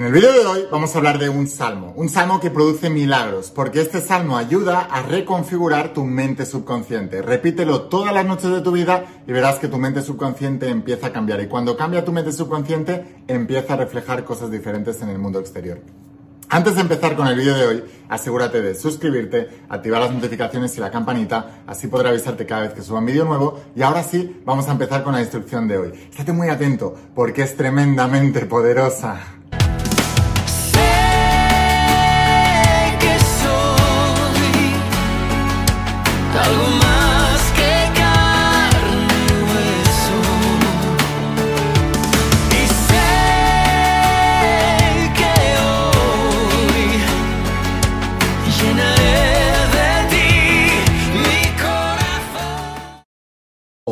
En el vídeo de hoy vamos a hablar de un salmo, un salmo que produce milagros, porque este salmo ayuda a reconfigurar tu mente subconsciente. Repítelo todas las noches de tu vida y verás que tu mente subconsciente empieza a cambiar. Y cuando cambia tu mente subconsciente, empieza a reflejar cosas diferentes en el mundo exterior. Antes de empezar con el vídeo de hoy, asegúrate de suscribirte, activar las notificaciones y la campanita, así podré avisarte cada vez que suba un vídeo nuevo. Y ahora sí, vamos a empezar con la instrucción de hoy. Estate muy atento, porque es tremendamente poderosa.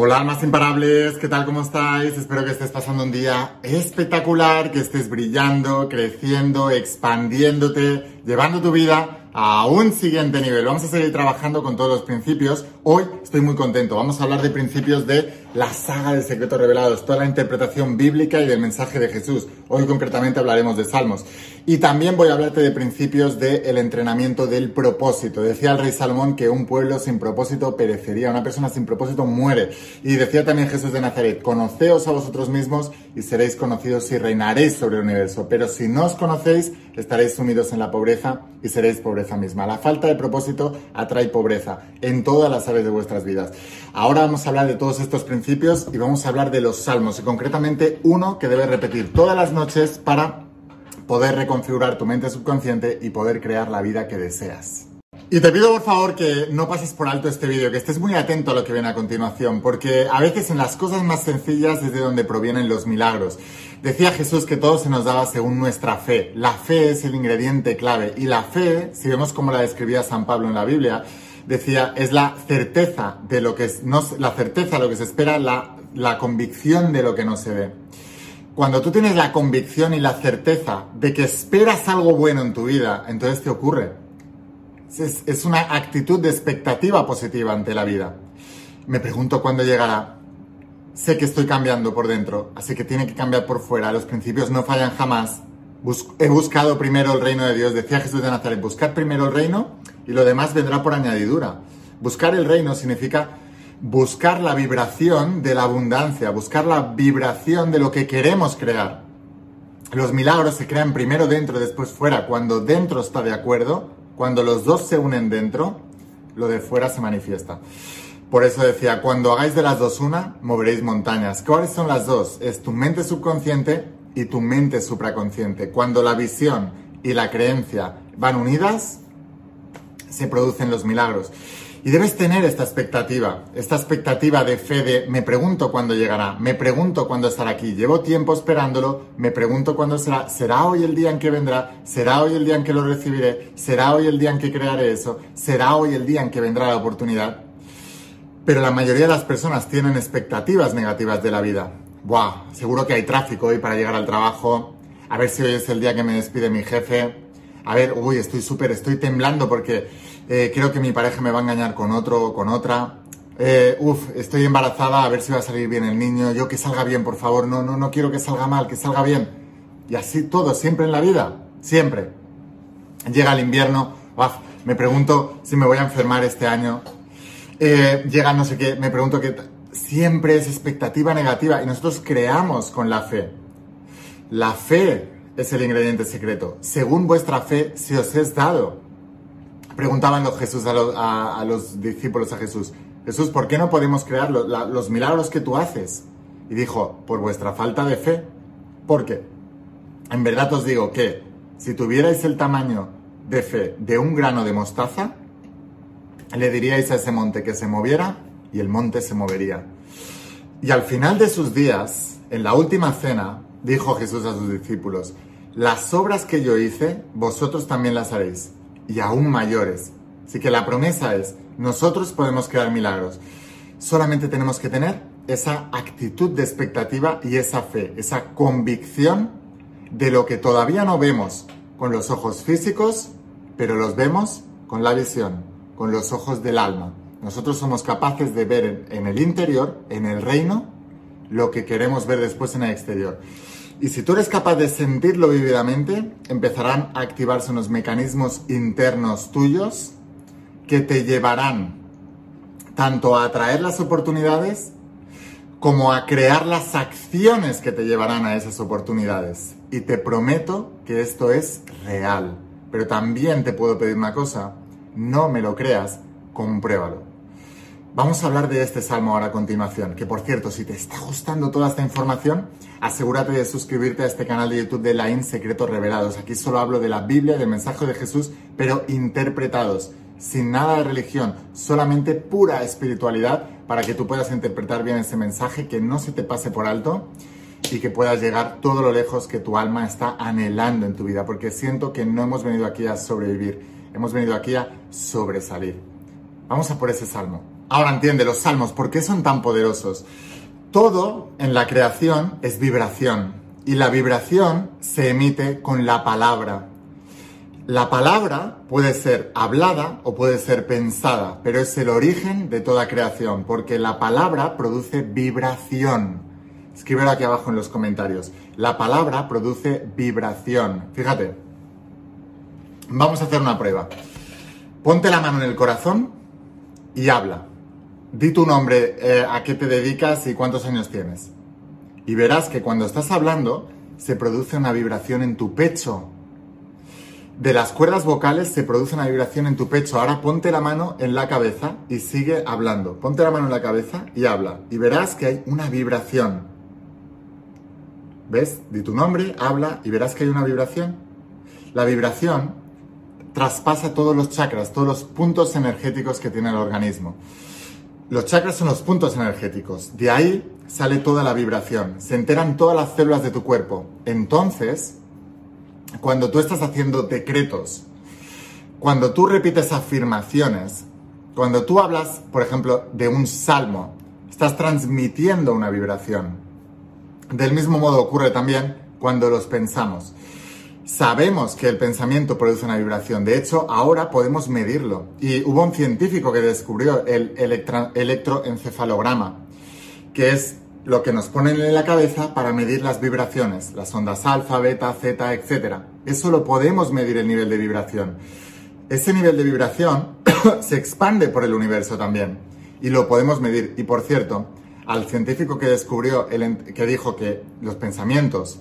Hola almas imparables, ¿qué tal? ¿Cómo estáis? Espero que estés pasando un día espectacular, que estés brillando, creciendo, expandiéndote, llevando tu vida a un siguiente nivel. Vamos a seguir trabajando con todos los principios. Hoy estoy muy contento. Vamos a hablar de principios de la saga de secretos revelados, toda la interpretación bíblica y del mensaje de Jesús. Hoy concretamente hablaremos de Salmos. Y también voy a hablarte de principios del entrenamiento del propósito. Decía el rey Salomón que un pueblo sin propósito perecería, una persona sin propósito muere. Y decía también Jesús de Nazaret, conoceos a vosotros mismos y seréis conocidos y reinaréis sobre el universo. Pero si no os conocéis, estaréis sumidos en la pobreza y seréis La falta de propósito atrae pobreza en todas las áreas de vuestras vidas. Ahora vamos a hablar de todos estos principios y vamos a hablar de los salmos y concretamente uno que debes repetir todas las noches para poder reconfigurar tu mente subconsciente y poder crear la vida que deseas. Y te pido por favor que no pases por alto este vídeo, que estés muy atento a lo que viene a continuación, porque a veces en las cosas más sencillas es de donde provienen los milagros. Decía Jesús que todo se nos daba según nuestra fe. La fe es el ingrediente clave y la fe, si vemos cómo la describía San Pablo en la Biblia, decía es la certeza de lo que es, no, la certeza de lo que se espera, la, la convicción de lo que no se ve. Cuando tú tienes la convicción y la certeza de que esperas algo bueno en tu vida, entonces te ocurre. Es, una actitud de expectativa positiva ante la vida. Me pregunto cuándo llegará. Sé que estoy cambiando por dentro, así que tiene que cambiar por fuera. Los principios no fallan jamás. he buscado primero el reino de Dios. Decía Jesús de Nazaret, buscar primero el reino y lo demás vendrá por añadidura. Buscar el reino significa buscar la vibración de la abundancia, buscar la vibración de lo que queremos crear. Los milagros se crean primero dentro, después fuera. Cuando dentro está de acuerdo, cuando los dos se unen dentro, lo de fuera se manifiesta. Por eso decía, cuando hagáis de las dos una, moveréis montañas. ¿Cuáles son las dos? Es tu mente subconsciente y tu mente supraconsciente. Cuando la visión y la creencia van unidas, se producen los milagros. Y debes tener esta expectativa, esta expectativa de fe de me pregunto cuándo llegará, me pregunto cuándo estará aquí, llevo tiempo esperándolo, me pregunto cuándo será, será hoy el día en que vendrá, será hoy el día en que lo recibiré, será hoy el día en que crearé eso, será hoy el día en que vendrá la oportunidad. Pero la mayoría de las personas tienen expectativas negativas de la vida. Buah, seguro que hay tráfico hoy para llegar al trabajo, a ver si hoy es el día que me despide mi jefe, a ver, uy, estoy súper, estoy temblando porque eh, creo que mi pareja me va a engañar con otro o con otra. Eh, uf, estoy embarazada, a ver si va a salir bien el niño. Yo que salga bien, por favor. No, no, no quiero que salga mal, que salga bien. Y así todo, siempre en la vida, siempre. Llega el invierno, uf, me pregunto si me voy a enfermar este año. Eh, llega no sé qué, me pregunto qué. Siempre es expectativa negativa y nosotros creamos con la fe. La fe es el ingrediente secreto. Según vuestra fe se os es dado preguntaban los, Jesús a, los, discípulos a Jesús, Jesús, ¿por qué no podemos crear los, milagros que tú haces? Y dijo, por vuestra falta de fe. Porque, en verdad os digo que si tuvierais el tamaño de fe de un grano de mostaza, le diríais a ese monte que se moviera y el monte se movería. Y al final de sus días, en la última cena, dijo Jesús a sus discípulos, las obras que yo hice, vosotros también las haréis y aún mayores. Así que la promesa es, nosotros podemos crear milagros. Solamente tenemos que tener esa actitud de expectativa y esa fe, esa convicción de lo que todavía no vemos con los ojos físicos, pero los vemos con la visión, con los ojos del alma. Nosotros somos capaces de ver en el interior, en el reino, lo que queremos ver después en el exterior. Y si tú eres capaz de sentirlo vividamente, empezarán a activarse unos mecanismos internos tuyos que te llevarán tanto a atraer las oportunidades como a crear las acciones que te llevarán a esas oportunidades. Y te prometo que esto es real. Pero también te puedo pedir una cosa, no me lo creas, compruébalo. Vamos a hablar de este salmo ahora a continuación, que por cierto, si te está gustando toda esta información, asegúrate de suscribirte a este canal de YouTube de Line Secretos Revelados. Aquí solo hablo de la Biblia, del mensaje de Jesús, pero interpretados, sin nada de religión, solamente pura espiritualidad para que tú puedas interpretar bien ese mensaje, que no se te pase por alto y que puedas llegar todo lo lejos que tu alma está anhelando en tu vida, porque siento que no hemos venido aquí a sobrevivir, hemos venido aquí a sobresalir. Vamos a por ese salmo. Ahora entiende los salmos, ¿por qué son tan poderosos? Todo en la creación es vibración y la vibración se emite con la palabra. La palabra puede ser hablada o puede ser pensada, pero es el origen de toda creación, porque la palabra produce vibración. Escríbelo aquí abajo en los comentarios. La palabra produce vibración. Fíjate. Vamos a hacer una prueba. Ponte la mano en el corazón y habla. Di tu nombre, eh, a qué te dedicas y cuántos años tienes. Y verás que cuando estás hablando se produce una vibración en tu pecho. De las cuerdas vocales se produce una vibración en tu pecho. Ahora ponte la mano en la cabeza y sigue hablando. Ponte la mano en la cabeza y habla. Y verás que hay una vibración. ¿Ves? Di tu nombre, habla y verás que hay una vibración. La vibración traspasa todos los chakras, todos los puntos energéticos que tiene el organismo. Los chakras son los puntos energéticos. De ahí sale toda la vibración. Se enteran todas las células de tu cuerpo. Entonces, cuando tú estás haciendo decretos, cuando tú repites afirmaciones, cuando tú hablas, por ejemplo, de un salmo, estás transmitiendo una vibración. Del mismo modo ocurre también cuando los pensamos. Sabemos que el pensamiento produce una vibración. De hecho, ahora podemos medirlo. Y hubo un científico que descubrió el electroencefalograma, que es lo que nos ponen en la cabeza para medir las vibraciones, las ondas alfa, beta, zeta, etc. Eso lo podemos medir el nivel de vibración. Ese nivel de vibración se expande por el universo también y lo podemos medir. Y por cierto, al científico que descubrió, el, que dijo que los pensamientos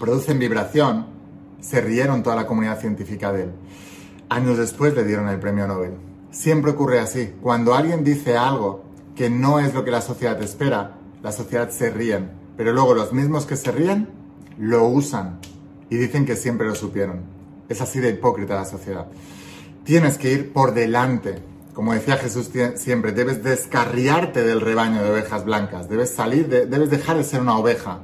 producen vibración, se rieron toda la comunidad científica de él. Años después le dieron el premio Nobel. Siempre ocurre así. Cuando alguien dice algo que no es lo que la sociedad espera, la sociedad se ríen. Pero luego los mismos que se ríen lo usan y dicen que siempre lo supieron. Es así de hipócrita la sociedad. Tienes que ir por delante. Como decía Jesús siempre, debes descarriarte del rebaño de ovejas blancas. Debes salir, debes dejar de ser una oveja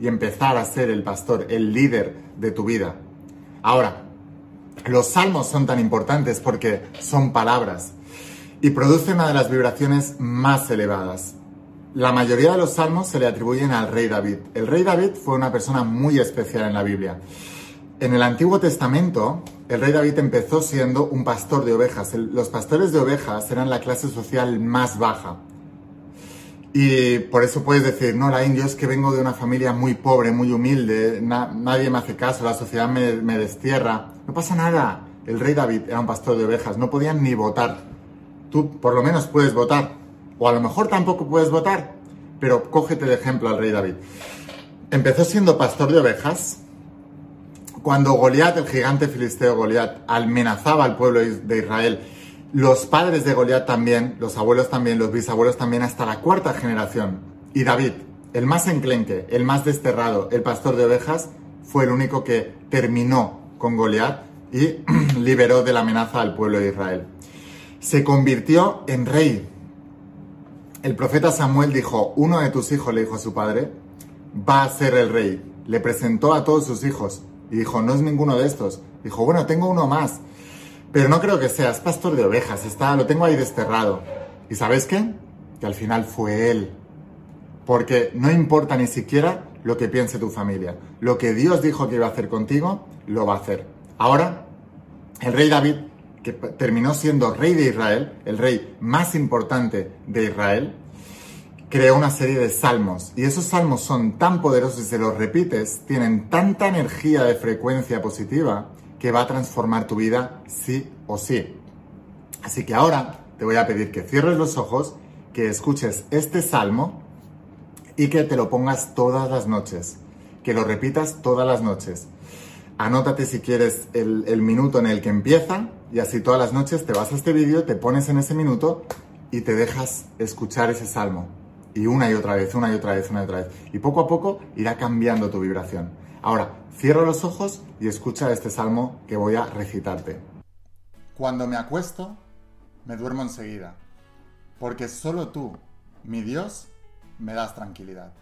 y empezar a ser el pastor, el líder de tu vida. Ahora, los salmos son tan importantes porque son palabras y producen una de las vibraciones más elevadas. La mayoría de los salmos se le atribuyen al rey David. El rey David fue una persona muy especial en la Biblia. En el Antiguo Testamento, el rey David empezó siendo un pastor de ovejas. los pastores de ovejas eran la clase social más baja. Y por eso puedes decir, no, la indio es que vengo de una familia muy pobre, muy humilde, nadie me hace caso, la sociedad me, me destierra. No pasa nada. El rey David era un pastor de ovejas, no podían ni votar. Tú por lo menos puedes votar. O a lo mejor tampoco puedes votar. Pero cógete de ejemplo al rey David. Empezó siendo pastor de ovejas. Cuando Goliat, el gigante filisteo Goliat, amenazaba al pueblo de Israel los padres de Goliat también, los abuelos también, los bisabuelos también, hasta la cuarta generación. Y David, el más enclenque, el más desterrado, el pastor de ovejas, fue el único que terminó con Goliat y liberó de la amenaza al pueblo de Israel. Se convirtió en rey. El profeta Samuel dijo, uno de tus hijos, le dijo a su padre, va a ser el rey. Le presentó a todos sus hijos y dijo, no es ninguno de estos. Dijo, bueno, tengo uno más. Pero no creo que seas pastor de ovejas, está, lo tengo ahí desterrado. ¿Y sabes qué? Que al final fue él. Porque no importa ni siquiera lo que piense tu familia. Lo que Dios dijo que iba a hacer contigo, lo va a hacer. Ahora, el rey David, que terminó siendo rey de Israel, el rey más importante de Israel, creó una serie de salmos y esos salmos son tan poderosos y si los repites, tienen tanta energía de frecuencia positiva que va a transformar tu vida sí o sí. Así que ahora te voy a pedir que cierres los ojos, que escuches este salmo y que te lo pongas todas las noches, que lo repitas todas las noches. Anótate si quieres el, el minuto en el que empieza y así todas las noches te vas a este vídeo, te pones en ese minuto y te dejas escuchar ese salmo. Y una y otra vez, una y otra vez, una y otra vez. Y poco a poco irá cambiando tu vibración. Ahora, cierra los ojos y escucha este salmo que voy a recitarte. Cuando me acuesto, me duermo enseguida, porque solo tú, mi Dios, me das tranquilidad.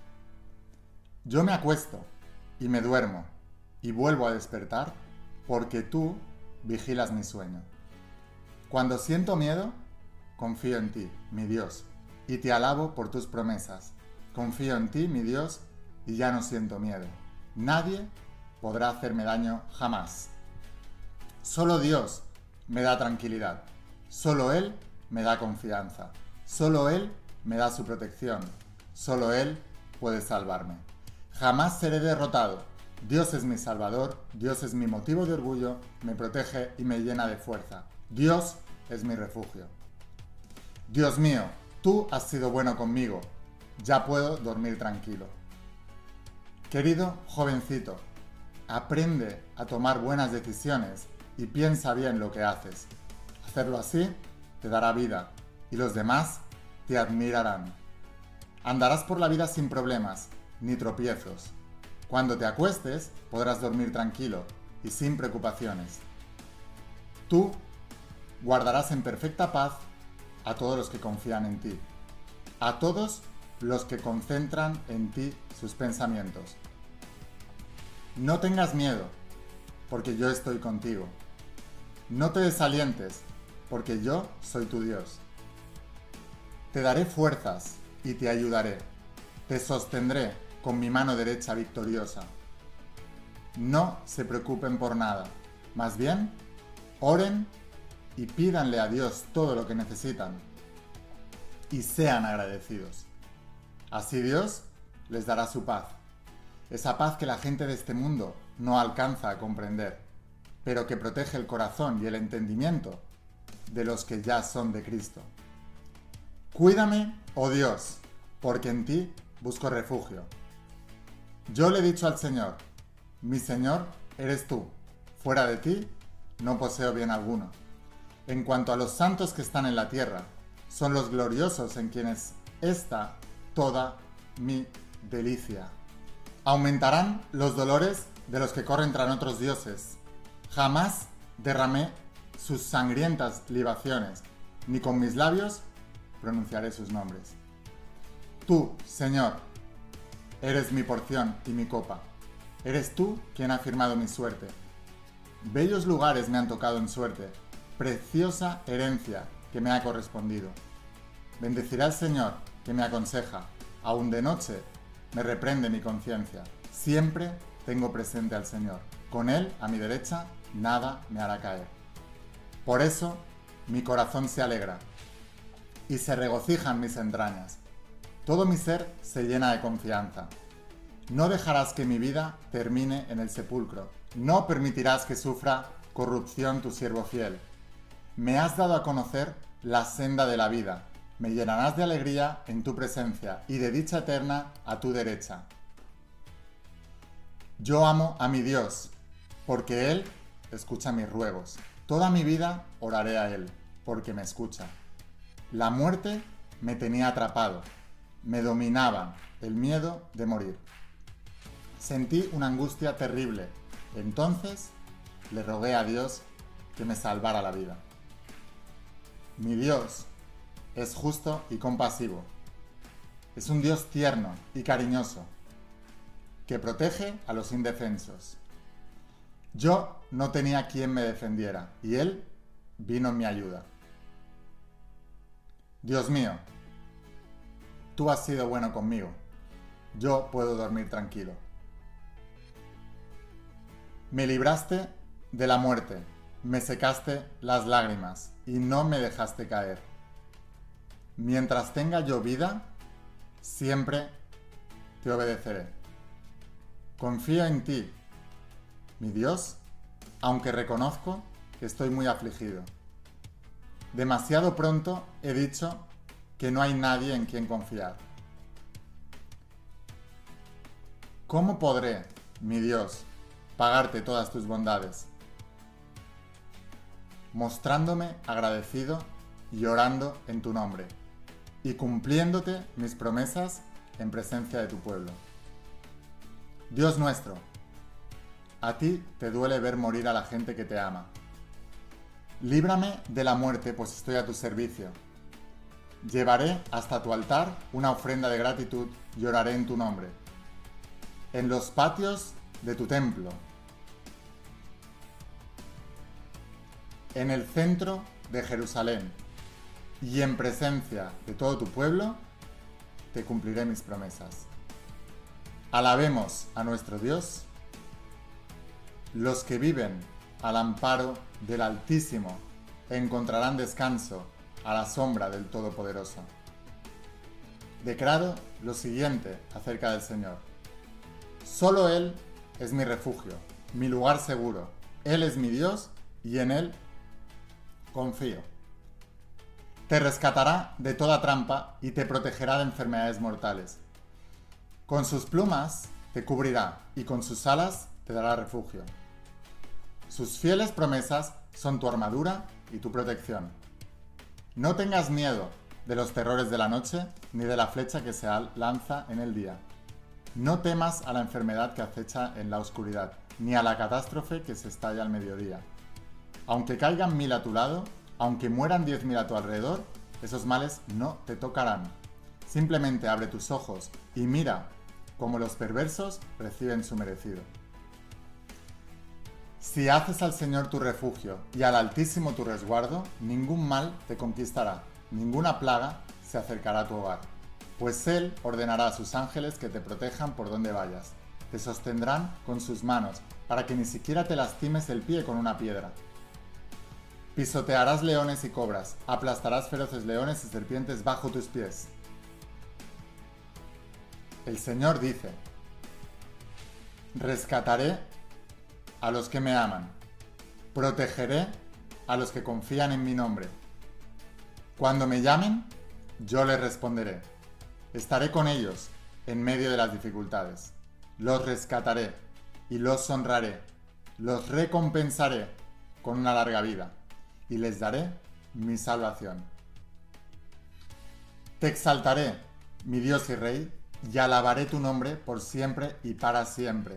Yo me acuesto y me duermo y vuelvo a despertar porque tú vigilas mi sueño. Cuando siento miedo, confío en ti, mi Dios, y te alabo por tus promesas. Confío en ti, mi Dios, y ya no siento miedo. Nadie podrá hacerme daño jamás. Solo Dios me da tranquilidad. Solo Él me da confianza. Solo Él me da su protección. Solo Él puede salvarme. Jamás seré derrotado. Dios es mi salvador, Dios es mi motivo de orgullo, me protege y me llena de fuerza. Dios es mi refugio. Dios mío, tú has sido bueno conmigo, ya puedo dormir tranquilo. Querido jovencito, aprende a tomar buenas decisiones y piensa bien lo que haces. Hacerlo así te dará vida y los demás te admirarán. Andarás por la vida sin problemas ni tropiezos. Cuando te acuestes podrás dormir tranquilo y sin preocupaciones. Tú guardarás en perfecta paz a todos los que confían en ti, a todos los que concentran en ti sus pensamientos. No tengas miedo, porque yo estoy contigo. No te desalientes, porque yo soy tu Dios. Te daré fuerzas y te ayudaré. Te sostendré con mi mano derecha victoriosa. No se preocupen por nada, más bien, oren y pídanle a Dios todo lo que necesitan y sean agradecidos. Así Dios les dará su paz, esa paz que la gente de este mundo no alcanza a comprender, pero que protege el corazón y el entendimiento de los que ya son de Cristo. Cuídame, oh Dios, porque en ti busco refugio. Yo le he dicho al Señor, mi Señor eres tú, fuera de ti no poseo bien alguno. En cuanto a los santos que están en la tierra, son los gloriosos en quienes está toda mi delicia. Aumentarán los dolores de los que corren tras otros dioses. Jamás derramé sus sangrientas libaciones, ni con mis labios pronunciaré sus nombres. Tú, Señor, eres mi porción y mi copa. Eres tú quien ha firmado mi suerte. Bellos lugares me han tocado en suerte, preciosa herencia que me ha correspondido. Bendecirá al Señor que me aconseja, aún de noche me reprende mi conciencia. Siempre tengo presente al Señor. Con Él, a mi derecha, nada me hará caer. Por eso, mi corazón se alegra y se regocijan mis entrañas. Todo mi ser se llena de confianza. No dejarás que mi vida termine en el sepulcro. No permitirás que sufra corrupción tu siervo fiel. Me has dado a conocer la senda de la vida me llenarás de alegría en tu presencia y de dicha eterna a tu derecha. Yo amo a mi Dios, porque Él escucha mis ruegos. Toda mi vida oraré a Él, porque me escucha. La muerte me tenía atrapado, me dominaba el miedo de morir. Sentí una angustia terrible. Entonces le rogué a Dios que me salvara la vida. Mi Dios es justo y compasivo. Es un Dios tierno y cariñoso, que protege a los indefensos. Yo no tenía quien me defendiera, y Él vino en mi ayuda. Dios mío, tú has sido bueno conmigo. Yo puedo dormir tranquilo. Me libraste de la muerte, me secaste las lágrimas y no me dejaste caer. Mientras tenga yo vida, siempre te obedeceré. Confío en ti, mi Dios, aunque reconozco que estoy muy afligido. Demasiado pronto he dicho que no hay nadie en quien confiar. ¿Cómo podré, mi Dios, pagarte todas tus bondades? Mostrándome agradecido y orando en tu nombre, y cumpliéndote mis promesas en presencia de tu pueblo. Dios nuestro, a ti te duele ver morir a la gente que te ama. Líbrame de la muerte, pues estoy a tu servicio. Llevaré hasta tu altar una ofrenda de gratitud y oraré en tu nombre. En los patios de tu templo. En el centro de Jerusalén. Y en presencia de todo tu pueblo, te cumpliré mis promesas. Alabemos a nuestro Dios. Los que viven al amparo del Altísimo encontrarán descanso a la sombra del Todopoderoso. Declaro lo siguiente acerca del Señor. Solo Él es mi refugio, mi lugar seguro. Él es mi Dios y en Él confío. Te rescatará de toda trampa y te protegerá de enfermedades mortales. Con sus plumas te cubrirá y con sus alas te dará refugio. Sus fieles promesas son tu armadura y tu protección. No tengas miedo de los terrores de la noche ni de la flecha que se lanza en el día. No temas a la enfermedad que acecha en la oscuridad, ni a la catástrofe que se estalla al mediodía. Aunque caigan mil a tu lado, aunque mueran diez mil a tu alrededor, esos males no te tocarán. Simplemente abre tus ojos y mira cómo los perversos reciben su merecido. Si haces al Señor tu refugio y al Altísimo tu resguardo, ningún mal te conquistará, ninguna plaga se acercará a tu hogar, pues Él ordenará a sus ángeles que te protejan por donde vayas. Te sostendrán con sus manos, para que ni siquiera te lastimes el pie con una piedra. Pisotearás leones y cobras, aplastarás feroces leones y serpientes bajo tus pies. El Señor dice, rescataré a los que me aman, protegeré a los que confían en mi nombre. Cuando me llamen, yo les responderé. Estaré con ellos en medio de las dificultades. Los rescataré y los honraré. Los recompensaré con una larga vida y les daré mi salvación. Te exaltaré, mi Dios y Rey, y alabaré tu nombre por siempre y para siempre.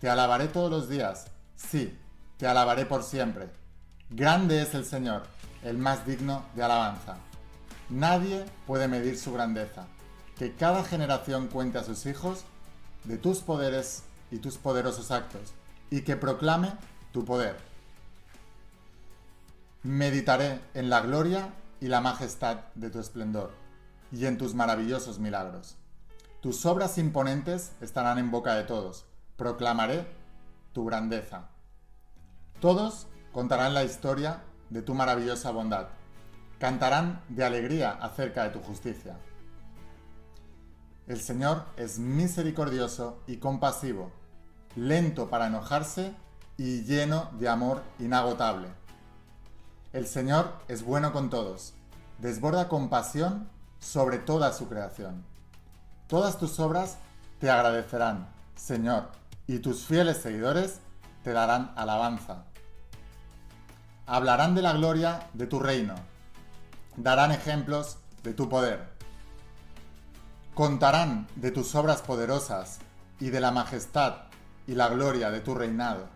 Te alabaré todos los días, sí, te alabaré por siempre. Grande es el Señor, el más digno de alabanza. Nadie puede medir su grandeza. Que cada generación cuente a sus hijos de tus poderes y tus poderosos actos, y que proclame tu poder Meditaré en la gloria y la majestad de tu esplendor y en tus maravillosos milagros. Tus obras imponentes estarán en boca de todos. Proclamaré tu grandeza. Todos contarán la historia de tu maravillosa bondad. Cantarán de alegría acerca de tu justicia. El Señor es misericordioso y compasivo, lento para enojarse y lleno de amor inagotable el Señor es bueno con todos, desborda compasión sobre toda su creación. Todas tus obras te agradecerán, Señor, y tus fieles seguidores te darán alabanza. Hablarán de la gloria de tu reino, darán ejemplos de tu poder. Contarán de tus obras poderosas y de la majestad y la gloria de tu reinado,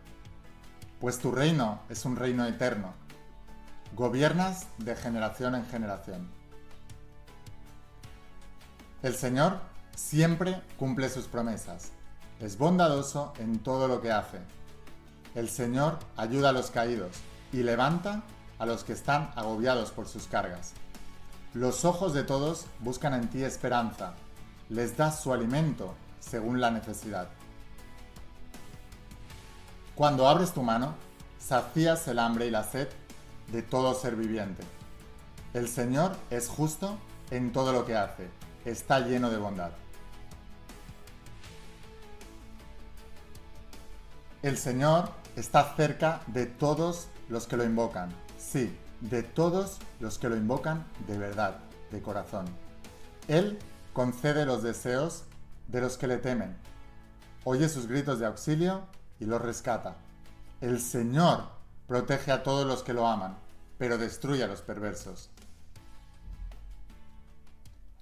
pues tu reino es un reino eterno Gobiernas de generación en generación. El Señor siempre cumple sus promesas. Es bondadoso en todo lo que hace. El Señor ayuda a los caídos y levanta a los que están agobiados por sus cargas. Los ojos de todos buscan en ti esperanza. Les das su alimento según la necesidad. Cuando abres tu mano, sacías el hambre y la sed de todo ser viviente. El Señor es justo en todo lo que hace está lleno de bondad. El Señor está cerca de todos los que lo invocan. Sí, de todos los que lo invocan de verdad, de corazón. Él concede los deseos de los que le temen. Oye sus gritos de auxilio y los rescata. El Señor protege a todos los que lo aman, pero destruye a los perversos.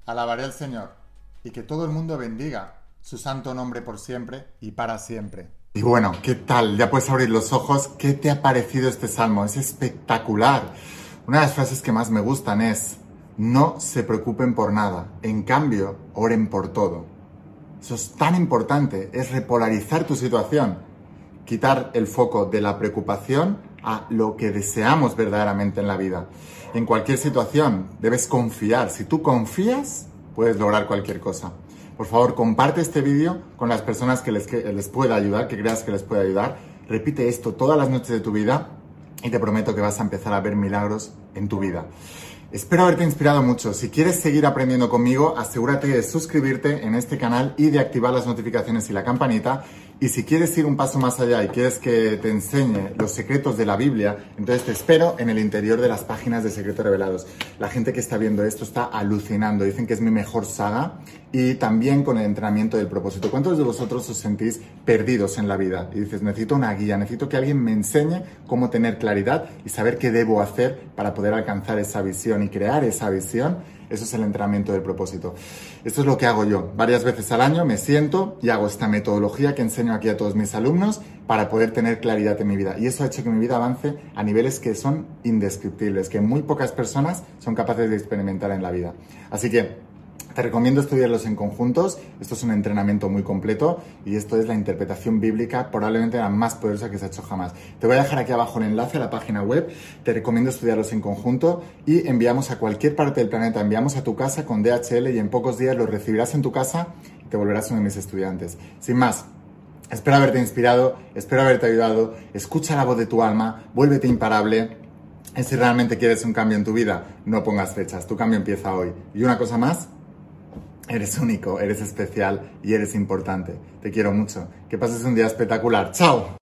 Alabaré al Señor y que todo el mundo bendiga su santo nombre por siempre y para siempre. Y bueno, ¿qué tal? Ya puedes abrir los ojos. ¿Qué te ha parecido este salmo? Es espectacular. Una de las frases que más me gustan es, no se preocupen por nada, en cambio, oren por todo. Eso es tan importante, es repolarizar tu situación, quitar el foco de la preocupación a lo que deseamos verdaderamente en la vida. En cualquier situación debes confiar. Si tú confías, puedes lograr cualquier cosa. Por favor, comparte este vídeo con las personas que les, que les pueda ayudar, que creas que les pueda ayudar. Repite esto todas las noches de tu vida y te prometo que vas a empezar a ver milagros en tu vida. Espero haberte inspirado mucho. Si quieres seguir aprendiendo conmigo, asegúrate de suscribirte en este canal y de activar las notificaciones y la campanita. Y si quieres ir un paso más allá y quieres que te enseñe los secretos de la Biblia, entonces te espero en el interior de las páginas de Secretos Revelados. La gente que está viendo esto está alucinando. Dicen que es mi mejor saga y también con el entrenamiento del propósito. ¿Cuántos de vosotros os sentís perdidos en la vida? Y dices, necesito una guía, necesito que alguien me enseñe cómo tener claridad y saber qué debo hacer para poder alcanzar esa visión y crear esa visión eso es el entrenamiento del propósito. Esto es lo que hago yo. Varias veces al año me siento y hago esta metodología que enseño aquí a todos mis alumnos para poder tener claridad en mi vida. Y eso ha hecho que mi vida avance a niveles que son indescriptibles, que muy pocas personas son capaces de experimentar en la vida. Así que te recomiendo estudiarlos en conjuntos. Esto es un entrenamiento muy completo y esto es la interpretación bíblica probablemente la más poderosa que se ha hecho jamás. Te voy a dejar aquí abajo el enlace a la página web. Te recomiendo estudiarlos en conjunto y enviamos a cualquier parte del planeta. Enviamos a tu casa con DHL y en pocos días los recibirás en tu casa y te volverás uno de mis estudiantes. Sin más, espero haberte inspirado, espero haberte ayudado. Escucha la voz de tu alma, vuélvete imparable. Y si realmente quieres un cambio en tu vida, no pongas fechas, tu cambio empieza hoy. Y una cosa más, Eres único, eres especial y eres importante. Te quiero mucho. Que pases un día espectacular. ¡Chao!